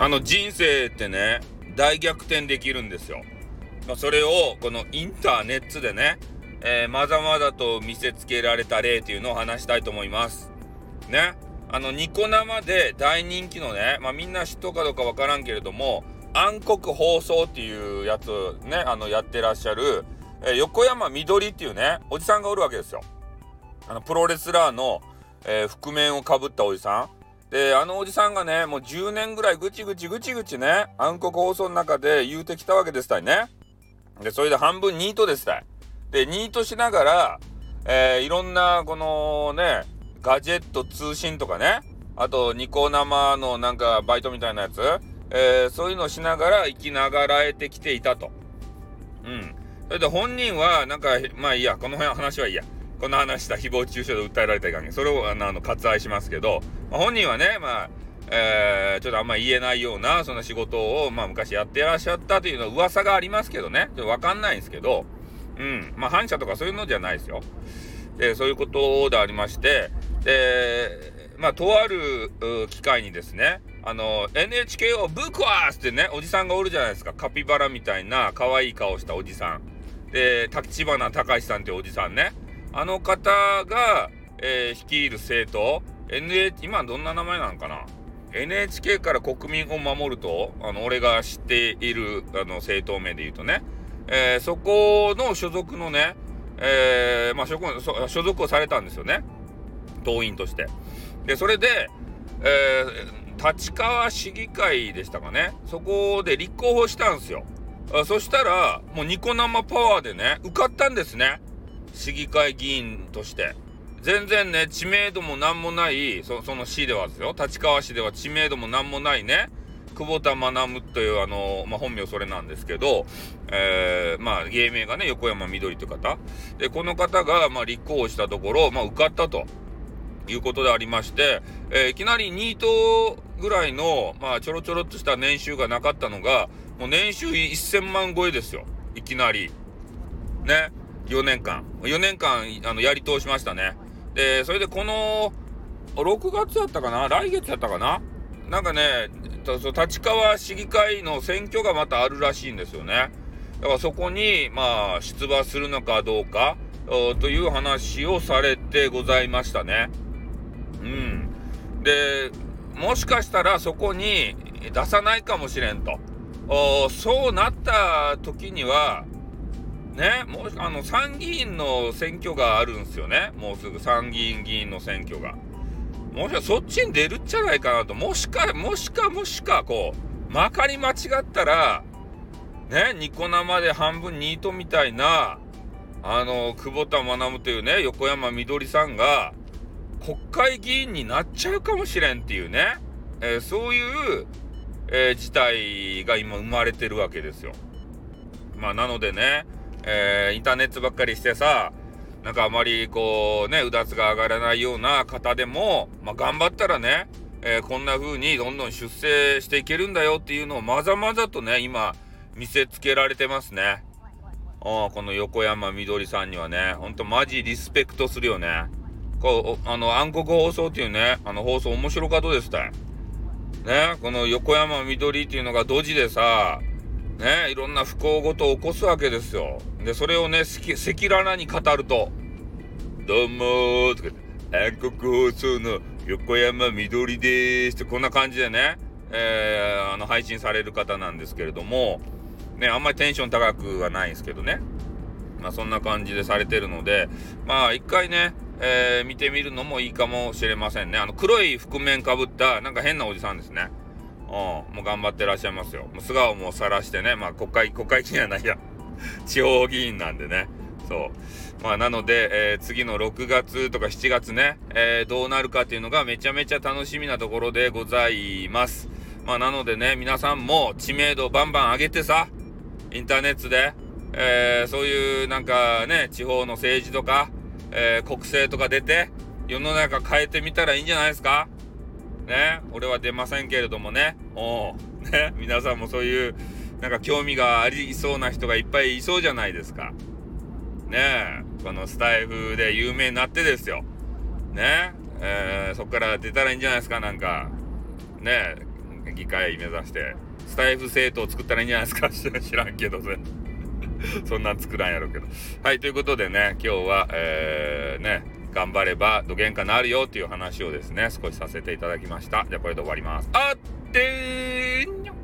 あの人生ってね大逆転できるんですよ。まあ、それをこのインターネットでね、えー、まざまざと見せつけられた例というのを話したいと思います。ね。あのニコ生で大人気のね、まあ、みんな知っとかどうかわからんけれども暗黒放送っていうやつねあのやってらっしゃる、えー、横山みどりっていうねおじさんがおるわけですよ。あのプロレスラーの、えー、覆面をかぶったおじさん。で、あのおじさんがね、もう10年ぐらいぐちぐちぐちぐちね、暗黒放送の中で言うてきたわけですたいね。で、それで半分ニートですたい。で、ニートしながら、えー、いろんな、このね、ガジェット通信とかね、あと、ニコ生のなんかバイトみたいなやつ、えー、そういうのをしながら生きながらえてきていたと。うん。それで本人は、なんか、まあいいや、この辺話はいいや。この話した誹謗中傷で訴えられたいかんそれをあの割愛しますけど、まあ、本人はね、まあ、えー、ちょっとあんま言えないような、そんな仕事を、まあ昔やってらっしゃったというのは噂がありますけどね、ちょっとわかんないんですけど、うん、まあ反社とかそういうのじゃないですよ。で、そういうことでありまして、で、まあ、とある機会にですね、あの、NHK をぶっ壊すってね、おじさんがおるじゃないですか。カピバラみたいな可愛い顔したおじさん。で、立花隆さんっておじさんね。あの方が、えー、率いる政党、NH、今どんな名前なのかな ?NHK から国民を守ると、あの、俺が知っている、あの、政党名で言うとね、えー、そこの所属のね、えー、まあ所、所属をされたんですよね。党員として。で、それで、えー、立川市議会でしたかね。そこで立候補したんですよ。そしたら、もうニコ生パワーでね、受かったんですね。市議会議員として。全然ね、知名度も何もない、そその市ではですよ。立川市では知名度も何もないね、久保田学というあの、まあ、本名それなんですけど、えー、まあ、芸名がね、横山みどりという方。で、この方が、まあ、立候補したところ、まあ、受かったと。いうことでありまして、えー、いきなりニートぐらいの、まあ、ちょろちょろっとした年収がなかったのが、もう年収1000万超えですよ。いきなり。ね。4年間。4年間、あの、やり通しましたね。で、それでこの、6月やったかな？来月やったかな？なんかね、立川市議会の選挙がまたあるらしいんですよね。だからそこに、まあ、出馬するのかどうか、という話をされてございましたね。うん。で、もしかしたらそこに出さないかもしれんと。そうなった時には、ね、もう、あの、参議院の選挙があるんですよね。もうすぐ参議院議員の選挙が。もしかそっちに出るんじゃないかなと。もしか、もしか、もしか、こう、まかり間違ったら、ね、ニコ生で半分ニートみたいな、あの、久保田学というね、横山みどりさんが、国会議員になっちゃうかもしれんっていうね、えー、そういう、えー、事態が今生まれてるわけですよ。まあ、なのでね、えー、インターネットばっかりしてさ、なんかあまりこうね、うだつが上がらないような方でも、まあ、頑張ったらね、えー、こんな風にどんどん出世していけるんだよっていうのをまざまざとね、今見せつけられてますね。あこの横山みどりさんにはね、ほんとマジリスペクトするよね。こう、あの、暗黒放送っていうね、あの放送面白かったですた？い。ね、この横山みどりっていうのがドジでさ、ね、いろんな不幸事を起こすわけですよ。で、それをね、赤裸々に語ると、どうもーとか暗黒放送の横山みどりでーすってこんな感じでね、えー、あの、配信される方なんですけれども、ね、あんまりテンション高くはないんですけどね。まあそんな感じでされてるので、まあ一回ね、えー、見てみるのもいいかもしれませんね。あの黒い覆面かぶったなんか変なおじさんですね。うん、もう頑張ってらっしゃいますよ。もう素顔も晒してね、まあ国会、国会議員はないや、地方議員なんでね。そう。まあなので、えー、次の6月とか7月ね、えー、どうなるかっていうのがめちゃめちゃ楽しみなところでございます。まあなのでね、皆さんも知名度バンバン上げてさ、インターネットで、えー、そういうなんかね、地方の政治とか、え国政とか出て、世の中変えてみたらいいんじゃないですか？ね、俺は出ませんけれどもね、おね、皆さんもそういう、なんか興味がありそうな人がいっぱいいそうじゃないですか。ねこのスタイフで有名になってですよ。ねえー、そっから出たらいいんじゃないですか、なんか。ね議会目指してスタイフ政党を作ったらいいんじゃないですか 知らんけど そんなん作らんやろうけどはいということでね今日はえー、ね頑張ればどげんかなるよっていう話をですね、少しさせていただきました。じゃあこれで終わります。あってー